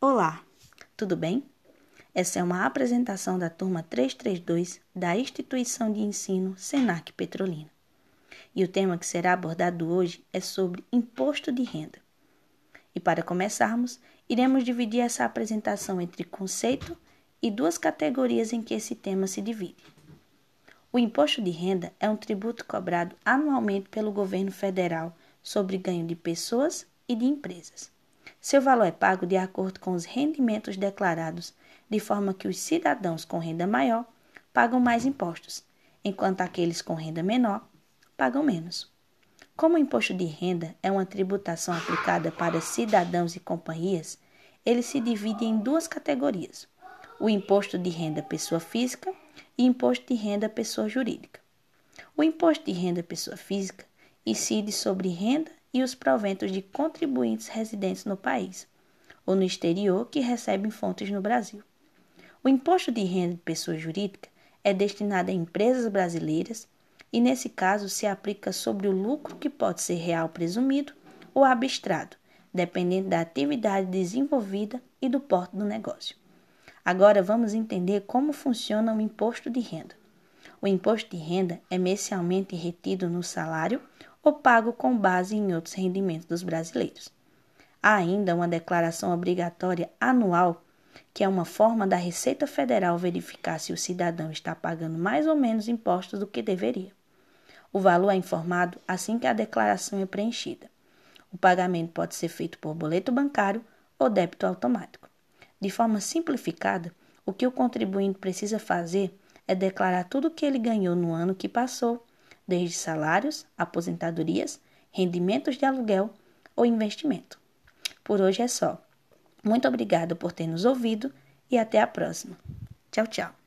Olá, tudo bem? Essa é uma apresentação da turma 332 da Instituição de Ensino Senac Petrolina. E o tema que será abordado hoje é sobre imposto de renda. E para começarmos, iremos dividir essa apresentação entre conceito e duas categorias em que esse tema se divide. O imposto de renda é um tributo cobrado anualmente pelo governo federal sobre ganho de pessoas e de empresas. Seu valor é pago de acordo com os rendimentos declarados, de forma que os cidadãos com renda maior pagam mais impostos, enquanto aqueles com renda menor pagam menos. Como o imposto de renda é uma tributação aplicada para cidadãos e companhias, ele se divide em duas categorias: o imposto de renda pessoa física e imposto de renda pessoa jurídica. O imposto de renda pessoa física incide sobre renda e os proventos de contribuintes residentes no país ou no exterior que recebem fontes no Brasil. O imposto de renda de pessoa jurídica é destinado a empresas brasileiras e, nesse caso, se aplica sobre o lucro que pode ser real presumido ou abstrado, dependendo da atividade desenvolvida e do porte do negócio. Agora vamos entender como funciona o imposto de renda. O imposto de renda é mensalmente retido no salário ou pago com base em outros rendimentos dos brasileiros. Há ainda uma declaração obrigatória anual, que é uma forma da Receita Federal verificar se o cidadão está pagando mais ou menos impostos do que deveria. O valor é informado assim que a declaração é preenchida. O pagamento pode ser feito por boleto bancário ou débito automático. De forma simplificada, o que o contribuinte precisa fazer é declarar tudo o que ele ganhou no ano que passou desde salários, aposentadorias, rendimentos de aluguel ou investimento. Por hoje é só. Muito obrigado por ter nos ouvido e até a próxima. Tchau, tchau.